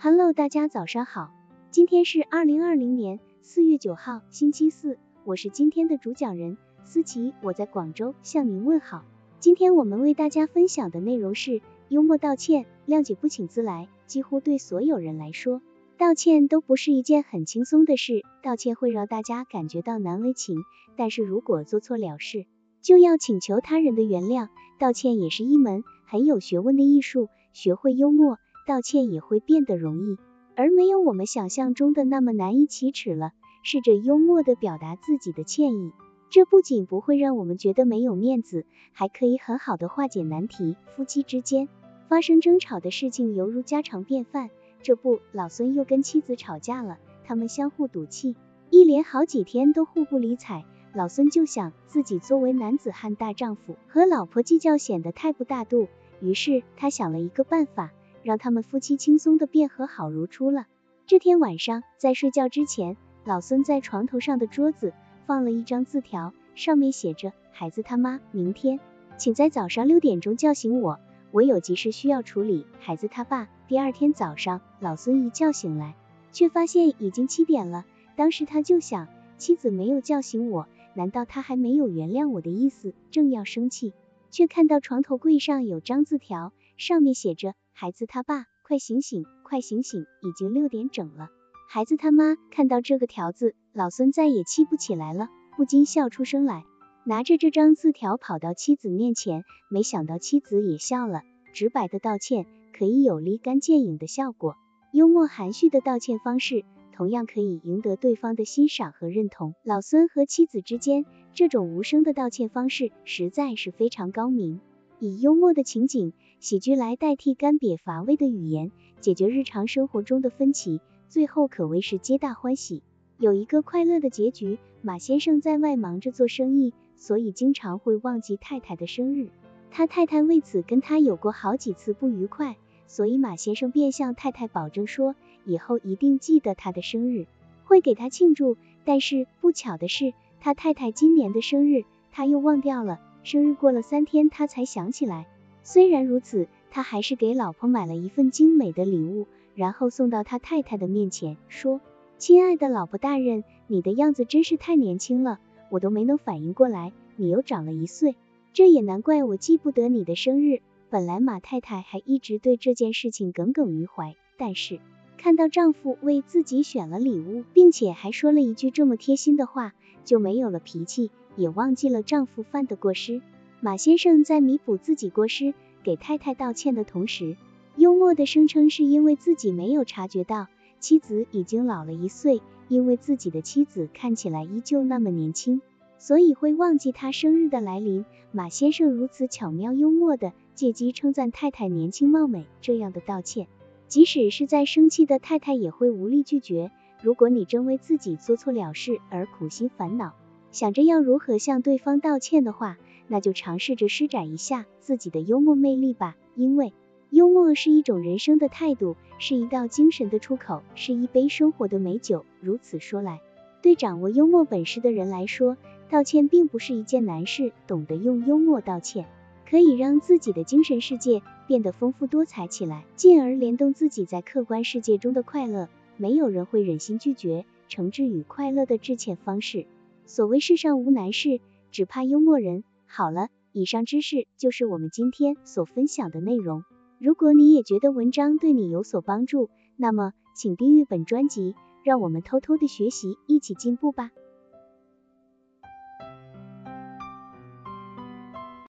Hello，大家早上好，今天是二零二零年四月九号，星期四，我是今天的主讲人思琪，我在广州向您问好。今天我们为大家分享的内容是幽默道歉，谅解不请自来。几乎对所有人来说，道歉都不是一件很轻松的事，道歉会让大家感觉到难为情，但是如果做错了事，就要请求他人的原谅。道歉也是一门很有学问的艺术，学会幽默。道歉也会变得容易，而没有我们想象中的那么难以启齿了。试着幽默的表达自己的歉意，这不仅不会让我们觉得没有面子，还可以很好的化解难题。夫妻之间发生争吵的事情犹如家常便饭。这不，老孙又跟妻子吵架了，他们相互赌气，一连好几天都互不理睬。老孙就想自己作为男子汉大丈夫，和老婆计较显得太不大度，于是他想了一个办法。让他们夫妻轻松的便和好如初了。这天晚上，在睡觉之前，老孙在床头上的桌子放了一张字条，上面写着：“孩子他妈，明天请在早上六点钟叫醒我，我有急事需要处理。”孩子他爸。第二天早上，老孙一觉醒来，却发现已经七点了。当时他就想，妻子没有叫醒我，难道他还没有原谅我的意思？正要生气，却看到床头柜上有张字条，上面写着。孩子他爸，快醒醒，快醒醒，已经六点整了。孩子他妈看到这个条子，老孙再也气不起来了，不禁笑出声来，拿着这张字条跑到妻子面前，没想到妻子也笑了。直白的道歉可以有立竿见影的效果，幽默含蓄的道歉方式同样可以赢得对方的欣赏和认同。老孙和妻子之间这种无声的道歉方式实在是非常高明。以幽默的情景、喜剧来代替干瘪乏味的语言，解决日常生活中的分歧，最后可谓是皆大欢喜，有一个快乐的结局。马先生在外忙着做生意，所以经常会忘记太太的生日，他太太为此跟他有过好几次不愉快，所以马先生便向太太保证说，以后一定记得他的生日，会给他庆祝。但是不巧的是，他太太今年的生日他又忘掉了。生日过了三天，他才想起来。虽然如此，他还是给老婆买了一份精美的礼物，然后送到他太太的面前，说：“亲爱的老婆大人，你的样子真是太年轻了，我都没能反应过来，你又长了一岁。这也难怪我记不得你的生日。”本来马太太还一直对这件事情耿耿于怀，但是看到丈夫为自己选了礼物，并且还说了一句这么贴心的话，就没有了脾气。也忘记了丈夫犯的过失。马先生在弥补自己过失，给太太道歉的同时，幽默的声称是因为自己没有察觉到妻子已经老了一岁，因为自己的妻子看起来依旧那么年轻，所以会忘记他生日的来临。马先生如此巧妙幽默的借机称赞太太年轻貌美，这样的道歉，即使是在生气的太太也会无力拒绝。如果你真为自己做错了事而苦心烦恼，想着要如何向对方道歉的话，那就尝试着施展一下自己的幽默魅力吧。因为幽默是一种人生的态度，是一道精神的出口，是一杯生活的美酒。如此说来，对掌握幽默本事的人来说，道歉并不是一件难事。懂得用幽默道歉，可以让自己的精神世界变得丰富多彩起来，进而联动自己在客观世界中的快乐。没有人会忍心拒绝诚挚与快乐的致歉方式。所谓世上无难事，只怕幽默人。好了，以上知识就是我们今天所分享的内容。如果你也觉得文章对你有所帮助，那么请订阅本专辑，让我们偷偷的学习，一起进步吧。